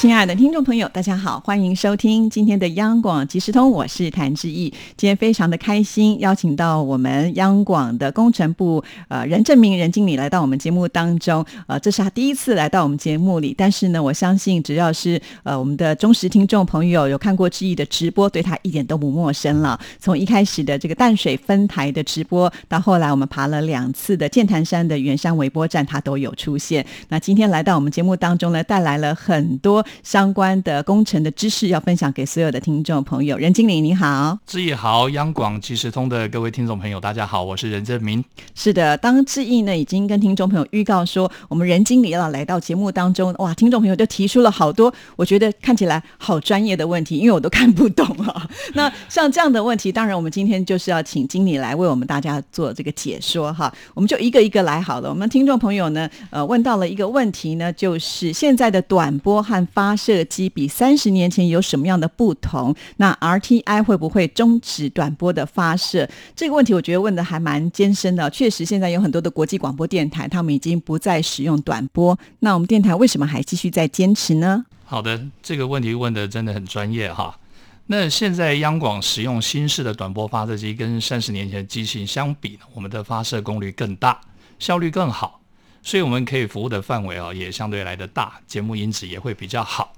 亲爱的听众朋友，大家好，欢迎收听今天的央广即时通，我是谭志毅。今天非常的开心，邀请到我们央广的工程部呃任正明任经理来到我们节目当中。呃，这是他第一次来到我们节目里，但是呢，我相信只要是呃我们的忠实听众朋友有看过志毅的直播，对他一点都不陌生了。从一开始的这个淡水分台的直播，到后来我们爬了两次的剑潭山的圆山微波站，他都有出现。那今天来到我们节目当中呢，带来了很多。相关的工程的知识要分享给所有的听众朋友。任经理你好，志毅好，央广即时通的各位听众朋友大家好，我是任正明。是的，当志毅呢已经跟听众朋友预告说，我们任经理要来到节目当中，哇，听众朋友就提出了好多我觉得看起来好专业的问题，因为我都看不懂啊。那像这样的问题，当然我们今天就是要请经理来为我们大家做这个解说哈。我们就一个一个来好了。我们听众朋友呢，呃，问到了一个问题呢，就是现在的短波和发发射机比三十年前有什么样的不同？那 RTI 会不会终止短波的发射？这个问题我觉得问的还蛮艰深的。确实，现在有很多的国际广播电台，他们已经不再使用短波。那我们电台为什么还继续在坚持呢？好的，这个问题问的真的很专业哈。那现在央广使用新式的短波发射机，跟三十年前的机型相比，我们的发射功率更大，效率更好。所以我们可以服务的范围啊，也相对来的大，节目音质也会比较好。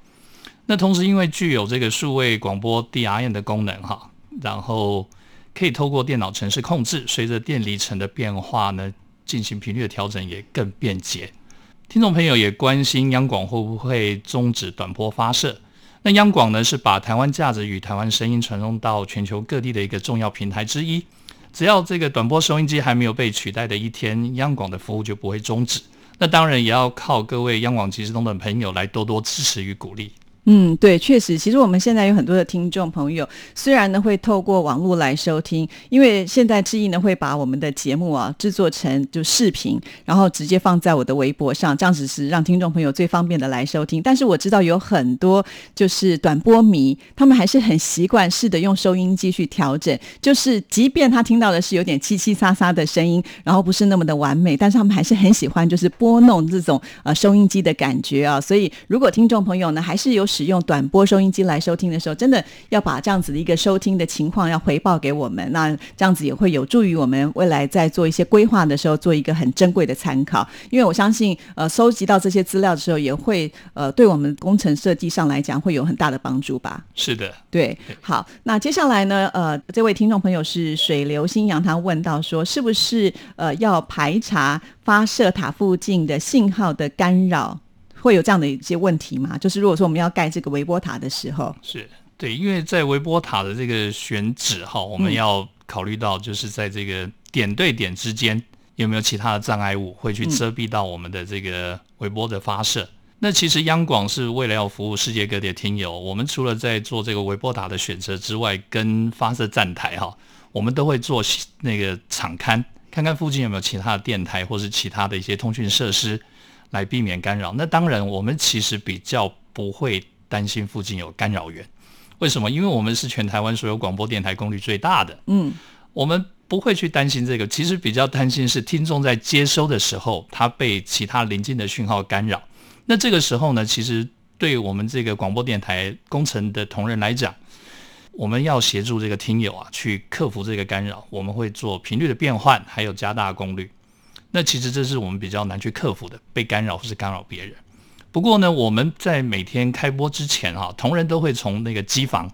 那同时，因为具有这个数位广播 DRN 的功能哈，然后可以透过电脑程式控制，随着电离层的变化呢，进行频率的调整也更便捷。听众朋友也关心央广会不会终止短波发射？那央广呢是把台湾价值与台湾声音传送到全球各地的一个重要平台之一。只要这个短波收音机还没有被取代的一天，央广的服务就不会终止。那当然也要靠各位央广即时通的朋友来多多支持与鼓励。嗯，对，确实，其实我们现在有很多的听众朋友，虽然呢会透过网络来收听，因为现在志毅呢会把我们的节目啊制作成就视频，然后直接放在我的微博上，这样子是让听众朋友最方便的来收听。但是我知道有很多就是短波迷，他们还是很习惯式的用收音机去调整，就是即便他听到的是有点凄凄沙沙的声音，然后不是那么的完美，但是他们还是很喜欢就是拨弄这种呃收音机的感觉啊。所以如果听众朋友呢还是有。使用短波收音机来收听的时候，真的要把这样子的一个收听的情况要回报给我们，那这样子也会有助于我们未来在做一些规划的时候做一个很珍贵的参考。因为我相信，呃，收集到这些资料的时候，也会呃对我们工程设计上来讲会有很大的帮助吧。是的，对。好，那接下来呢，呃，这位听众朋友是水流新阳，他问到说，是不是呃要排查发射塔附近的信号的干扰？会有这样的一些问题吗？就是如果说我们要盖这个微波塔的时候，是对，因为在微波塔的这个选址哈，我们要考虑到就是在这个点对点之间有没有其他的障碍物会去遮蔽到我们的这个微波的发射。那其实央广是为了要服务世界各地的听友，我们除了在做这个微波塔的选择之外，跟发射站台哈，我们都会做那个场刊，看看附近有没有其他的电台或是其他的一些通讯设施。来避免干扰。那当然，我们其实比较不会担心附近有干扰源。为什么？因为我们是全台湾所有广播电台功率最大的。嗯，我们不会去担心这个。其实比较担心是听众在接收的时候，他被其他邻近的讯号干扰。那这个时候呢，其实对我们这个广播电台工程的同仁来讲，我们要协助这个听友啊，去克服这个干扰。我们会做频率的变换，还有加大功率。那其实这是我们比较难去克服的，被干扰或是干扰别人。不过呢，我们在每天开播之前哈，同仁都会从那个机房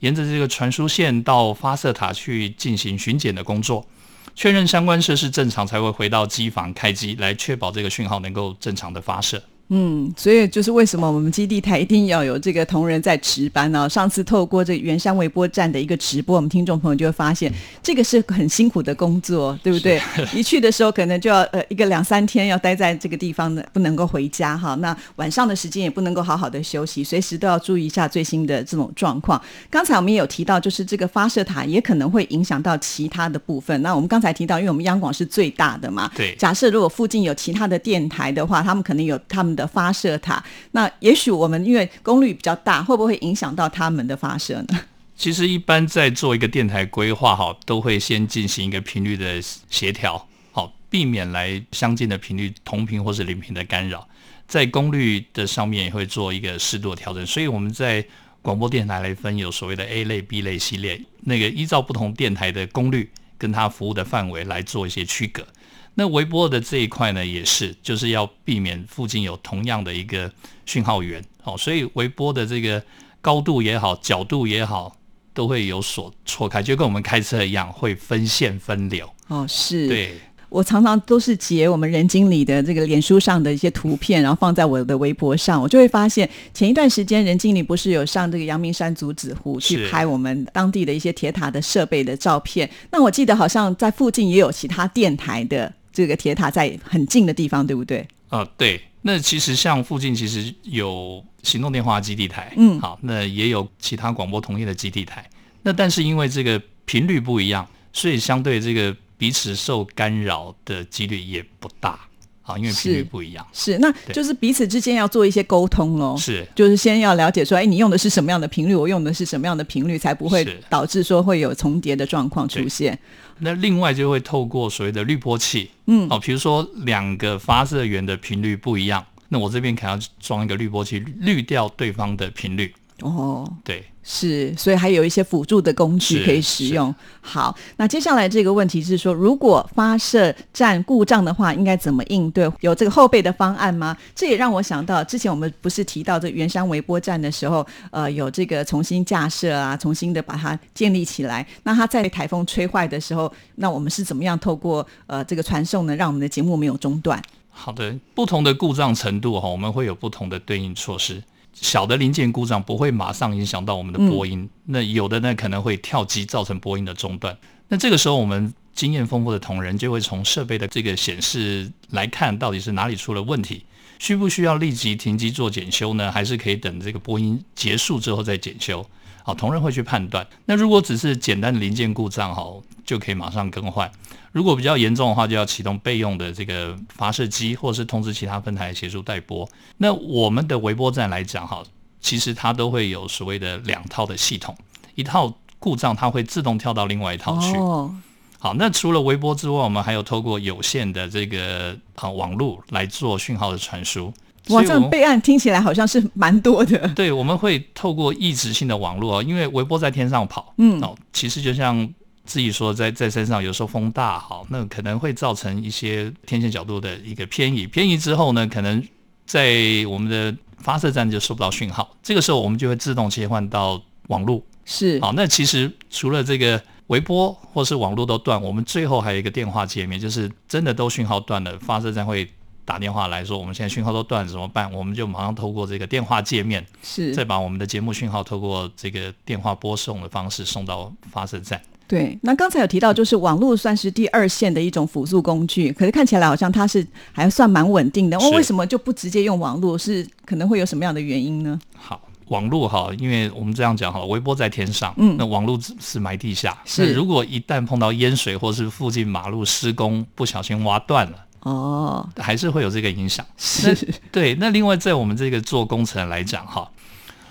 沿着这个传输线到发射塔去进行巡检的工作，确认相关设施正常，才会回到机房开机，来确保这个讯号能够正常的发射。嗯，所以就是为什么我们基地台一定要有这个同仁在值班呢？上次透过这圆山微波站的一个直播，我们听众朋友就会发现，这个是很辛苦的工作，对不对？一去的时候可能就要呃一个两三天要待在这个地方的，不能够回家哈。那晚上的时间也不能够好好的休息，随时都要注意一下最新的这种状况。刚才我们也有提到，就是这个发射塔也可能会影响到其他的部分。那我们刚才提到，因为我们央广是最大的嘛，对。假设如果附近有其他的电台的话，他们可能有他们的。的发射塔。那也许我们因为功率比较大，会不会影响到他们的发射呢？其实一般在做一个电台规划，哈，都会先进行一个频率的协调，好，避免来相近的频率同频或是零频的干扰。在功率的上面也会做一个适度的调整。所以我们在广播电台来分有所谓的 A 类、B 类、系列，那个依照不同电台的功率跟它服务的范围来做一些区隔。那微波的这一块呢，也是就是要避免附近有同样的一个讯号源，哦，所以微波的这个高度也好，角度也好。都会有所错开，就跟我们开车一样，会分线分流。哦，是。对，我常常都是截我们任经理的这个脸书上的一些图片，然后放在我的微博上，我就会发现，前一段时间任经理不是有上这个阳明山竹子湖去拍我们当地的一些铁塔的设备的照片。那我记得好像在附近也有其他电台的这个铁塔在很近的地方，对不对？啊，对。那其实像附近其实有行动电话基地台，嗯，好，那也有其他广播同业的基地台。那但是因为这个频率不一样，所以相对这个彼此受干扰的几率也不大，好，因为频率不一样。是，那就是彼此之间要做一些沟通喽。是，就是先要了解说，哎，你用的是什么样的频率，我用的是什么样的频率，才不会导致说会有重叠的状况出现。那另外就会透过所谓的滤波器，嗯，哦，比如说两个发射源的频率不一样，那我这边可能要装一个滤波器，滤掉对方的频率。哦，对，是，所以还有一些辅助的工具可以使用。好，那接下来这个问题是说，如果发射站故障的话，应该怎么应对？有这个后备的方案吗？这也让我想到，之前我们不是提到这圆山微波站的时候，呃，有这个重新架设啊，重新的把它建立起来。那它在台风吹坏的时候，那我们是怎么样透过呃这个传送呢，让我们的节目没有中断？好的，不同的故障程度哈，我们会有不同的对应措施。小的零件故障不会马上影响到我们的波音，那有的呢可能会跳机造成波音的中断。那这个时候我们经验丰富的同仁就会从设备的这个显示来看，到底是哪里出了问题，需不需要立即停机做检修呢？还是可以等这个波音结束之后再检修？好，同仁会去判断。那如果只是简单的零件故障，哈，就可以马上更换。如果比较严重的话，就要启动备用的这个发射机，或者是通知其他分台协助代播。那我们的微波站来讲，哈，其实它都会有所谓的两套的系统，一套故障它会自动跳到另外一套去。哦，好，那除了微波之外，我们还有透过有线的这个啊网络来做讯号的传输。哇，这种备案听起来好像是蛮多的。对，我们会透过抑制性的网络，因为微波在天上跑，嗯，哦，其实就像。自己说，在在山上有时候风大，好，那可能会造成一些天线角度的一个偏移。偏移之后呢，可能在我们的发射站就收不到讯号。这个时候，我们就会自动切换到网络。是，好，那其实除了这个微波或是网络都断，我们最后还有一个电话界面，就是真的都讯号断了，发射站会打电话来说，我们现在讯号都断了怎么办？我们就马上透过这个电话界面，是，再把我们的节目讯号透过这个电话播送的方式送到发射站。对，那刚才有提到，就是网络算是第二线的一种辅助工具，可是看起来好像它是还算蛮稳定的。为什么就不直接用网络？是可能会有什么样的原因呢？好，网络哈，因为我们这样讲哈，微波在天上，嗯，那网络是埋地下。是，如果一旦碰到淹水或是附近马路施工，不小心挖断了，哦，还是会有这个影响。是，对。那另外，在我们这个做工程来讲哈，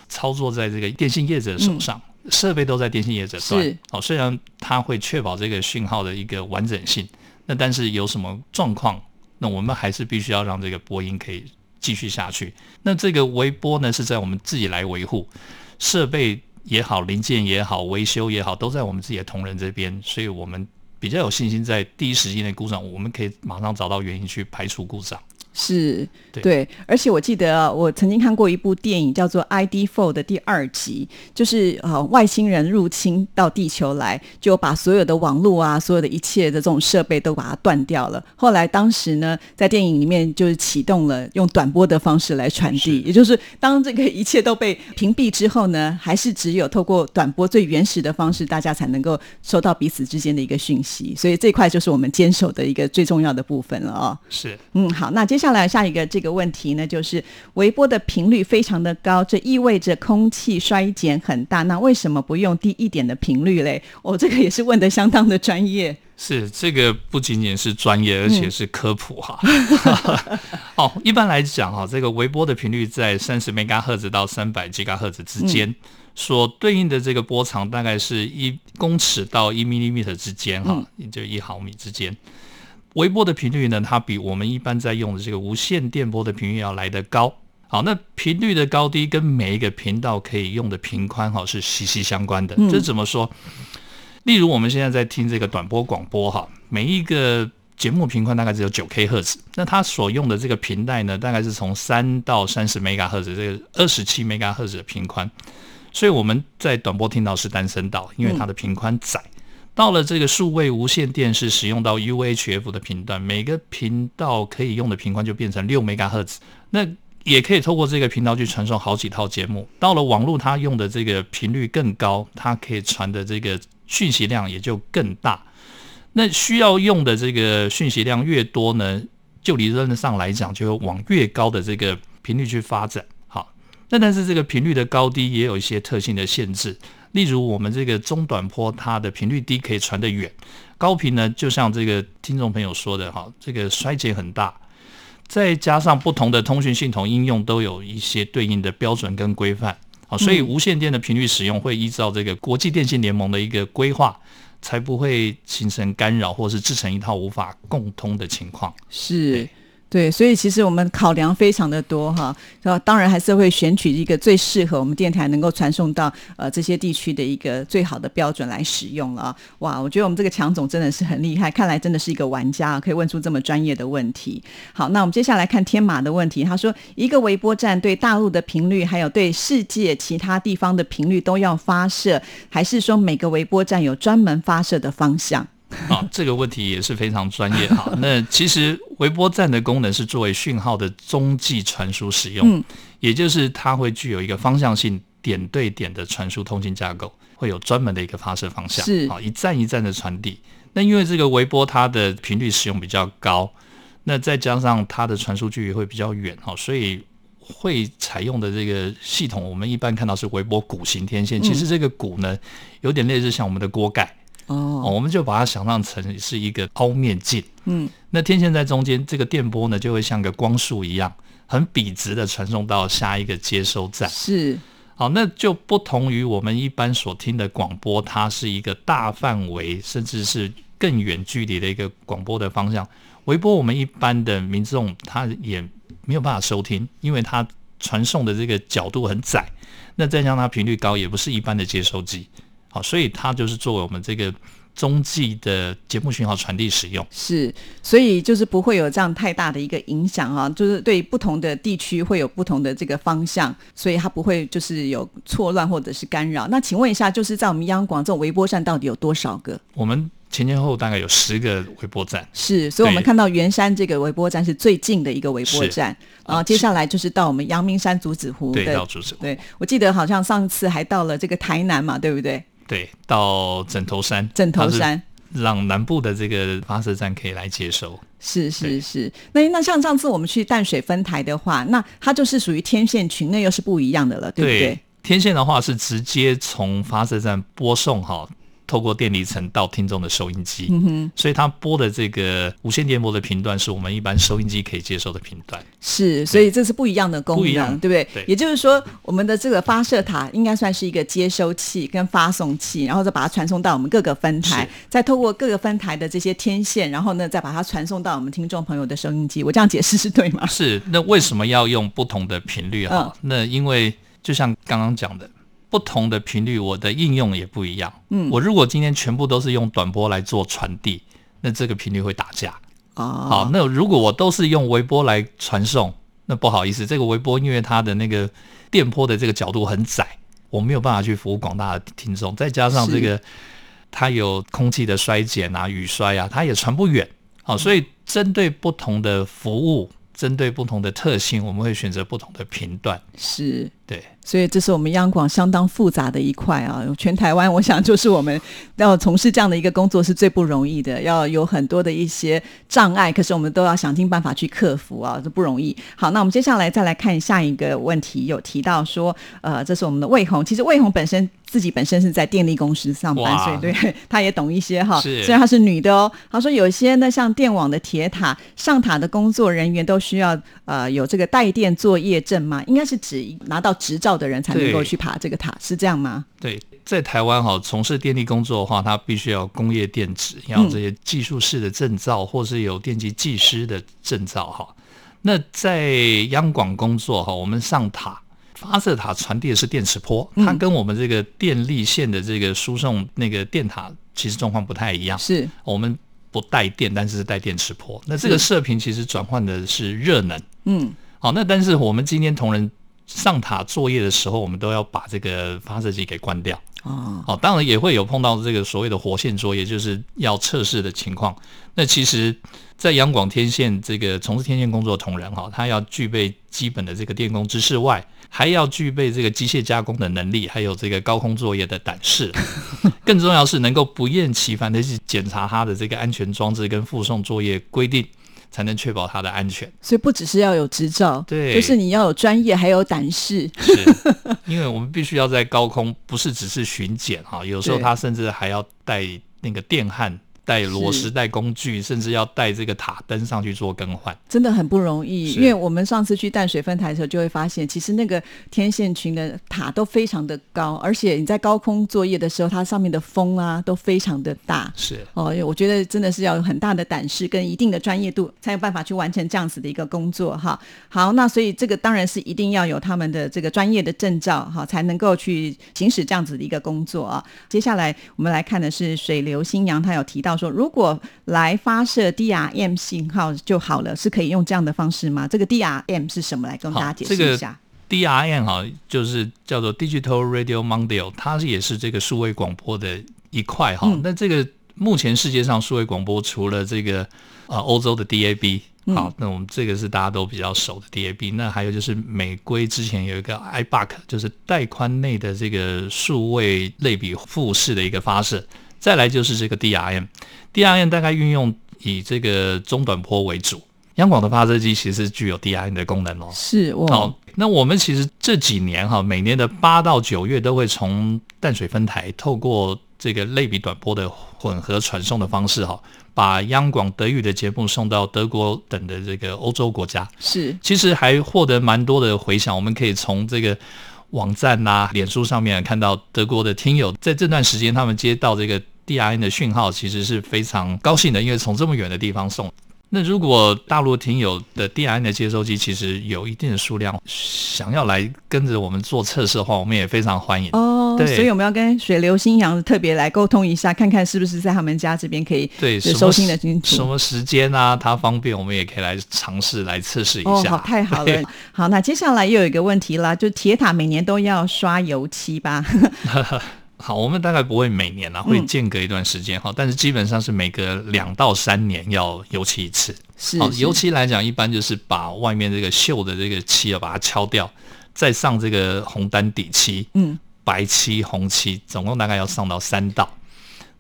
操作在这个电信业者手上。设备都在电信业者端，哦，虽然它会确保这个讯号的一个完整性，那但是有什么状况，那我们还是必须要让这个波音可以继续下去。那这个微波呢，是在我们自己来维护，设备也好，零件也好，维修也好，都在我们自己的同仁这边，所以我们比较有信心，在第一时间内故障，我们可以马上找到原因去排除故障。是对，而且我记得我曾经看过一部电影，叫做《ID Four》的第二集，就是呃外星人入侵到地球来，就把所有的网络啊，所有的一切的这种设备都把它断掉了。后来当时呢，在电影里面就是启动了用短波的方式来传递，也就是当这个一切都被屏蔽之后呢，还是只有透过短波最原始的方式，大家才能够收到彼此之间的一个讯息。所以这块就是我们坚守的一个最重要的部分了哦。是，嗯，好，那接。接下来下一个这个问题呢，就是微波的频率非常的高，这意味着空气衰减很大。那为什么不用低一点的频率嘞？哦，这个也是问的相当的专业。是这个不仅仅是专业，而且是科普哈。哦，一般来讲哈，这个微波的频率在三十 MHz 到三百 GHz 之间，所对应的这个波长大概是一公尺到一 millimeter 之间哈，也就一毫米之间。微波的频率呢，它比我们一般在用的这个无线电波的频率要来得高。好，那频率的高低跟每一个频道可以用的频宽哈是息息相关的。这怎么说？例如我们现在在听这个短波广播哈，每一个节目频宽大概只有九 K 赫兹，那它所用的这个频带呢，大概是从三到三十赫兹，这个二十七赫兹的频宽，所以我们在短波听到是单声道，因为它的频宽窄。到了这个数位无线电视使用到 UHF 的频段，每个频道可以用的频宽就变成六 mega 赫兹，那也可以透过这个频道去传送好几套节目。到了网络，它用的这个频率更高，它可以传的这个。讯息量也就更大，那需要用的这个讯息量越多呢，就理论上来讲，就会往越高的这个频率去发展。好，那但是这个频率的高低也有一些特性的限制，例如我们这个中短波，它的频率低可以传得远，高频呢，就像这个听众朋友说的哈，这个衰减很大，再加上不同的通讯系统应用都有一些对应的标准跟规范。好，所以无线电的频率使用会依照这个国际电信联盟的一个规划，才不会形成干扰，或是制成一套无法共通的情况。是。对，所以其实我们考量非常的多哈，然后当然还是会选取一个最适合我们电台能够传送到呃这些地区的一个最好的标准来使用了。哇，我觉得我们这个强总真的是很厉害，看来真的是一个玩家，可以问出这么专业的问题。好，那我们接下来看天马的问题，他说一个微波站对大陆的频率，还有对世界其他地方的频率都要发射，还是说每个微波站有专门发射的方向？啊，这个问题也是非常专业哈。那其实微波站的功能是作为讯号的中继传输使用，也就是它会具有一个方向性点对点的传输通信架构，会有专门的一个发射方向，是啊，一站一站的传递。那因为这个微波它的频率使用比较高，那再加上它的传输距离会比较远哈，所以会采用的这个系统，我们一般看到是微波鼓形天线。其实这个鼓呢，有点类似像我们的锅盖。哦，我们就把它想象成是一个凹面镜。嗯，那天线在中间，这个电波呢就会像个光束一样，很笔直的传送到下一个接收站。是，好，那就不同于我们一般所听的广播，它是一个大范围甚至是更远距离的一个广播的方向。微波我们一般的民众他也没有办法收听，因为它传送的这个角度很窄，那再加上它频率高，也不是一般的接收机。好，所以它就是作为我们这个中继的节目讯号传递使用。是，所以就是不会有这样太大的一个影响啊，就是对不同的地区会有不同的这个方向，所以它不会就是有错乱或者是干扰。那请问一下，就是在我们央广这种微波站到底有多少个？我们前前后大概有十个微波站。是，所以我们看到圆山这个微波站是最近的一个微波站，啊，接下来就是到我们阳明山竹子湖。对，到竹子湖。对，我记得好像上次还到了这个台南嘛，对不对？对，到枕头山，枕头山让南部的这个发射站可以来接收。是是是，那那像上次我们去淡水分台的话，那它就是属于天线群，那又是不一样的了，对不对？天线的话是直接从发射站播送哈。透过电离层到听众的收音机，嗯所以它播的这个无线电波的频段是我们一般收音机可以接收的频段。是，所以这是不一样的功能，对不对？对。也就是说，我们的这个发射塔应该算是一个接收器跟发送器，然后再把它传送到我们各个分台，再透过各个分台的这些天线，然后呢，再把它传送到我们听众朋友的收音机。我这样解释是对吗？是。那为什么要用不同的频率哈？那因为就像刚刚讲的。不同的频率，我的应用也不一样。嗯，我如果今天全部都是用短波来做传递，那这个频率会打架。哦，好，那如果我都是用微波来传送，那不好意思，这个微波因为它的那个电波的这个角度很窄，我没有办法去服务广大的听众。再加上这个它有空气的衰减啊、雨衰啊，它也传不远。好，所以针对不同的服务。针对不同的特性，我们会选择不同的频段。是，对，所以这是我们央广相当复杂的一块啊，全台湾我想就是我们要从事这样的一个工作是最不容易的，要有很多的一些障碍，可是我们都要想尽办法去克服啊，这不容易。好，那我们接下来再来看下一个问题，有提到说，呃，这是我们的魏红，其实魏红本身自己本身是在电力公司上班，所以对她也懂一些哈。是虽然她是女的哦，她说有些呢像电网的铁塔上塔的工作人员都需要呃有这个带电作业证嘛？应该是指拿到执照的人才能够去爬这个塔，是这样吗？对，在台湾哈，从事电力工作的话，它必须要工业电子，要有这些技术式的证照，或是有电机技师的证照哈。那在央广工作哈，我们上塔。发射塔传递的是电磁波，它跟我们这个电力线的这个输送那个电塔其实状况不太一样。是我们不带电，但是是带电磁波。那这个射频其实转换的是热能。嗯，好，那但是我们今天同仁上塔作业的时候，我们都要把这个发射机给关掉。哦，哦，当然也会有碰到这个所谓的活线作业，就是要测试的情况。那其实，在央广天线这个从事天线工作的同仁哈，他要具备基本的这个电工知识外，还要具备这个机械加工的能力，还有这个高空作业的胆识。更重要是能够不厌其烦的去检查它的这个安全装置跟附送作业规定，才能确保它的安全。所以不只是要有执照，对就是你要有专业，还有胆识。是，因为我们必须要在高空，不是只是巡检哈，有时候对它甚至还要带那个电焊、带螺丝、带工具，甚至要带这个塔灯上去做更换。真的很不容易，因为我们上次去淡水分台的时候，就会发现，其实那个天线群的塔都非常的高，而且你在高空作业的时候，它上面的风啊都非常的大。是，哦，我觉得真的是要有很大的胆识跟一定的专业度，才有办法去完成这样子的一个工作哈。好，那所以这个当然是一定要有他们的这个专业的证照哈，才能够去行使这样子的一个工作啊。接下来我们来看的是水流新阳，他有提到说，如果来发射 DRM 信号就好了，是可以用这样的方式吗？这个 DRM 是什么？来跟大家解这个释一下。DRM 哈，就是叫做 Digital Radio Mondial，它也是这个数位广播的一块哈。嗯那这个目前世界上数位广播除了这个呃欧洲的 DAB。好，那我们这个是大家都比较熟的 DAB，那还有就是美规之前有一个 iBuck，就是带宽内的这个数位类比复式的一个发射，再来就是这个 DRM，DRM 大概运用以这个中短波为主，央广的发射机其实具有 DRM 的功能哦。是哦、好，那我们其实这几年哈，每年的八到九月都会从淡水分台透过这个类比短波的混合传送的方式哈，把央广德语的节目送到德国等的这个欧洲国家，是其实还获得蛮多的回响。我们可以从这个网站呐、脸书上面看到德国的听友在这段时间他们接到这个 DRN 的讯号，其实是非常高兴的，因为从这么远的地方送。那如果大陆听友的 DRN 的接收机其实有一定的数量，想要来跟着我们做测试的话，我们也非常欢迎。哦，对所以我们要跟水流新阳特别来沟通一下，看看是不是在他们家这边可以对，收听的清楚。什么时间啊，它方便，我们也可以来尝试来测试一哦，下。好，太好了。好，那接下来又有一个问题啦，就铁塔每年都要刷油漆吧？好，我们大概不会每年啊，会嗯间隔一段时间哈、但是基本上是每隔两到三年要油漆一次。是是油漆来讲，一般就是把外面这个锈的这个漆啊，把它敲掉，再上这个红丹底漆，嗯，白漆、红漆，总共大概要上到三道。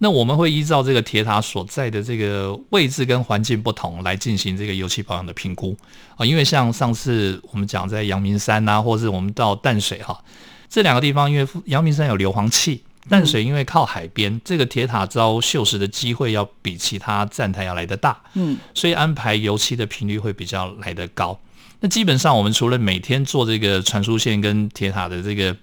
那我们会依照这个铁塔所在的这个位置跟环境不同来进行这个油漆保养的评估啊，因为像上次我们讲在阳明山呐、或是我们到淡水哈、这两个地方，因为阳明山有硫磺气，淡水因为靠海边，这个铁塔遭锈蚀的机会要比其他站台要来得大，嗯，所以安排油漆的频率会比较来得高。那基本上我们除了每天做这个传输线跟铁塔的这个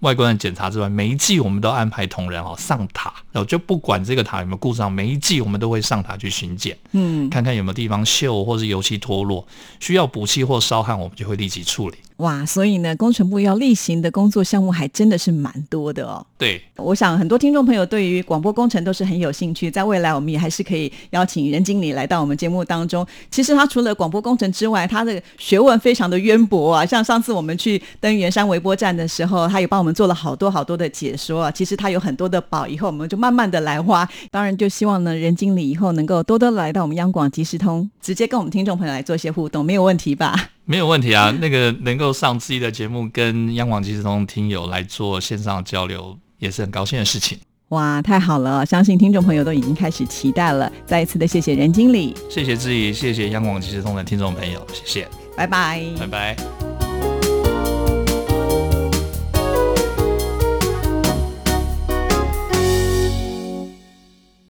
外观的检查之外，每一季我们都安排同仁哦上塔，然后就不管这个塔有没有故障，每一季我们都会上塔去巡检，嗯，看看有没有地方锈或是油漆脱落，需要补漆或烧焊，我们就会立即处理。哇，所以呢，工程部要例行的工作项目还真的是蛮多的哦。对，我想很多听众朋友对于广播工程都是很有兴趣，在未来我们也还是可以邀请任经理来到我们节目当中。其实他除了广播工程之外，他的学问非常的渊博啊。像上次我们去登元山微波站的时候，他也帮我们做了好多好多的解说啊。其实他有很多的宝，以后我们就慢慢的来挖。当然，就希望呢，任经理以后能够多多来到我们央广即时通，直接跟我们听众朋友来做一些互动，没有问题吧？没有问题啊。那个能够上自己的节目，跟央广即时通听友来做线上交流，也是很高兴的事情。哇，太好了！相信听众朋友都已经开始期待了。再一次的谢谢任经理，谢谢志毅，谢谢央广即时通的听众朋友，谢谢，拜拜，拜拜。